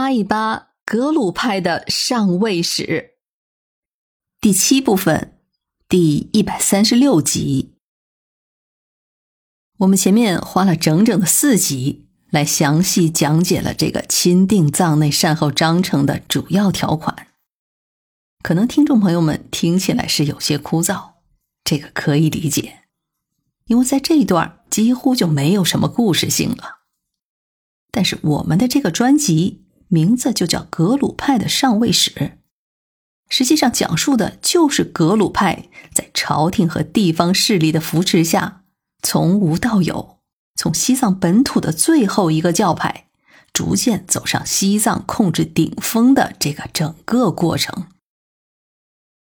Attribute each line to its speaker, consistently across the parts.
Speaker 1: 扒一扒格鲁派的上位史，第七部分，第一百三十六集。我们前面花了整整的四集来详细讲解了这个钦定藏内善后章程的主要条款，可能听众朋友们听起来是有些枯燥，这个可以理解，因为在这一段几乎就没有什么故事性了。但是我们的这个专辑。名字就叫格鲁派的上位史，实际上讲述的就是格鲁派在朝廷和地方势力的扶持下，从无到有，从西藏本土的最后一个教派，逐渐走上西藏控制顶峰的这个整个过程。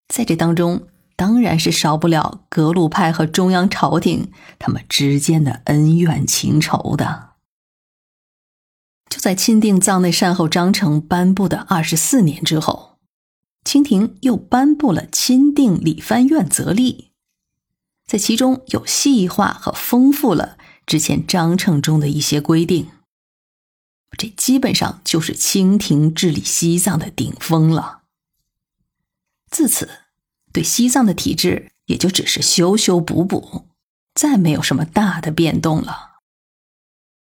Speaker 1: 在这当中，当然是少不了格鲁派和中央朝廷他们之间的恩怨情仇的。就在钦定藏内善后章程颁布的二十四年之后，清廷又颁布了钦定理藩院则例，在其中有细化和丰富了之前章程中的一些规定。这基本上就是清廷治理西藏的顶峰了。自此，对西藏的体制也就只是修修补补，再没有什么大的变动了。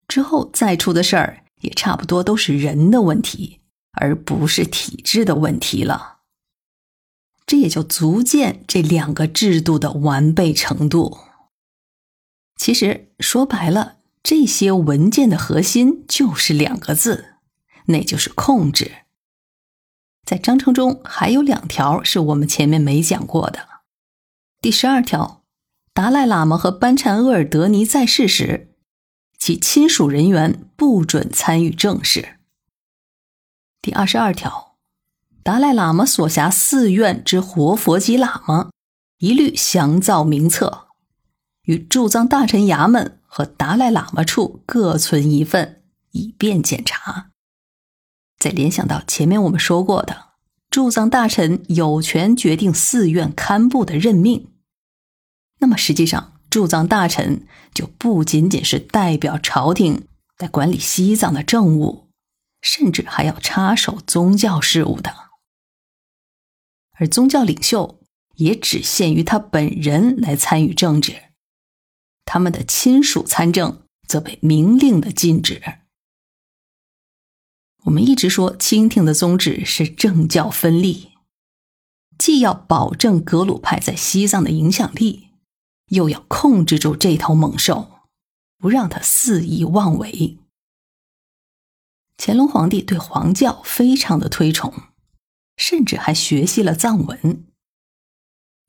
Speaker 1: 之后再出的事儿。也差不多都是人的问题，而不是体制的问题了。这也就足见这两个制度的完备程度。其实说白了，这些文件的核心就是两个字，那就是控制。在章程中还有两条是我们前面没讲过的。第十二条，达赖喇嘛和班禅额尔德尼在世时。其亲属人员不准参与政事。第二十二条，达赖喇嘛所辖寺院之活佛及喇嘛，一律详造名册，与驻藏大臣衙门和达赖喇嘛处各存一份，以便检查。再联想到前面我们说过的，驻藏大臣有权决定寺院堪布的任命，那么实际上。驻藏大臣就不仅仅是代表朝廷来管理西藏的政务，甚至还要插手宗教事务的。而宗教领袖也只限于他本人来参与政治，他们的亲属参政则被明令的禁止。我们一直说，清廷的宗旨是政教分立，既要保证格鲁派在西藏的影响力。又要控制住这头猛兽，不让他肆意妄为。乾隆皇帝对黄教非常的推崇，甚至还学习了藏文。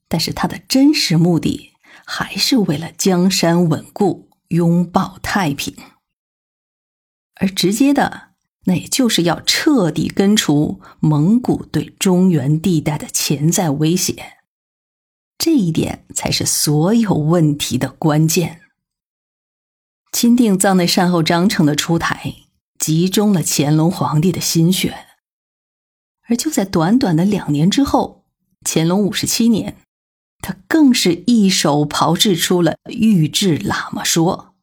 Speaker 1: 但是他的真实目的还是为了江山稳固，拥抱太平。而直接的，那也就是要彻底根除蒙古对中原地带的潜在威胁。这一点才是所有问题的关键。钦定藏内善后章程的出台，集中了乾隆皇帝的心血。而就在短短的两年之后，乾隆五十七年，他更是一手炮制出了《御制喇嘛说》，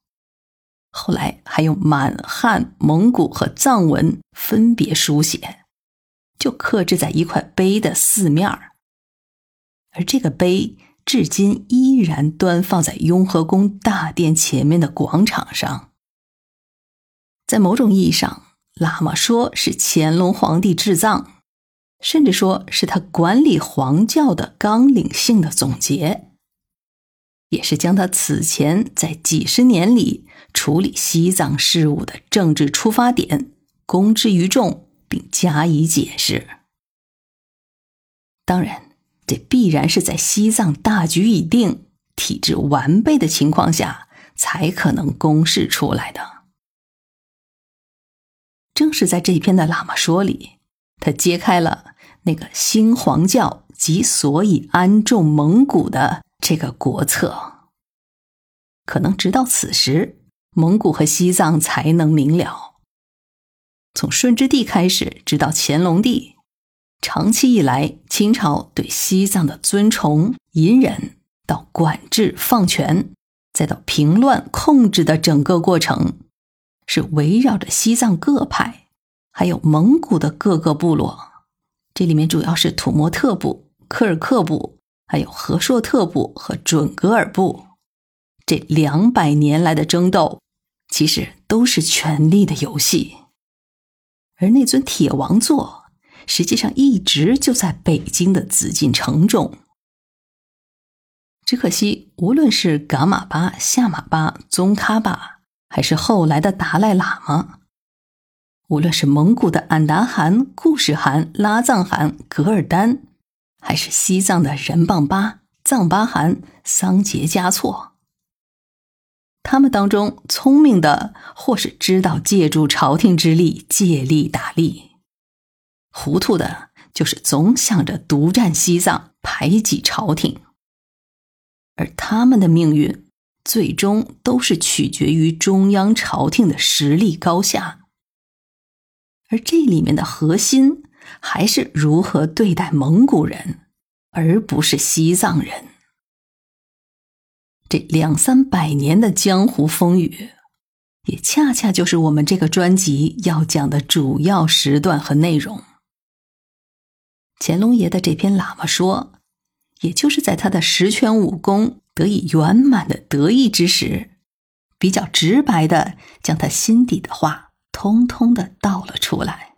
Speaker 1: 后来还用满汉、蒙古和藏文分别书写，就刻制在一块碑的四面儿。而这个碑至今依然端放在雍和宫大殿前面的广场上。在某种意义上，喇嘛说是乾隆皇帝治藏，甚至说是他管理黄教的纲领性的总结，也是将他此前在几十年里处理西藏事务的政治出发点公之于众，并加以解释。当然。这必然是在西藏大局已定、体制完备的情况下才可能公示出来的。正是在这篇的喇嘛说里，他揭开了那个新皇教及所以安众蒙古的这个国策。可能直到此时，蒙古和西藏才能明了。从顺治帝开始，直到乾隆帝。长期以来，清朝对西藏的尊崇、隐忍，到管制、放权，再到平乱、控制的整个过程，是围绕着西藏各派，还有蒙古的各个部落。这里面主要是土默特部、科尔克部，还有和硕特部和准噶尔部。这两百年来的争斗，其实都是权力的游戏。而那尊铁王座，实际上一直就在北京的紫禁城中。只可惜，无论是噶玛巴、夏玛巴、宗喀巴，还是后来的达赖喇嘛，无论是蒙古的俺答汗、固始汗、拉藏汗、噶尔丹，还是西藏的仁蚌巴、藏巴汗、桑杰嘉措，他们当中聪明的，或是知道借助朝廷之力借力打力；糊涂的，就是总想着独占西藏，排挤朝廷。而他们的命运，最终都是取决于中央朝廷的实力高下。而这里面的核心，还是如何对待蒙古人，而不是西藏人。这两三百年的江湖风雨，也恰恰就是我们这个专辑要讲的主要时段和内容。乾隆爷的这篇喇嘛说。也就是在他的十全武功得以圆满的得意之时，比较直白的将他心底的话通通的道了出来。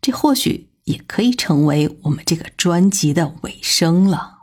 Speaker 1: 这或许也可以成为我们这个专辑的尾声了。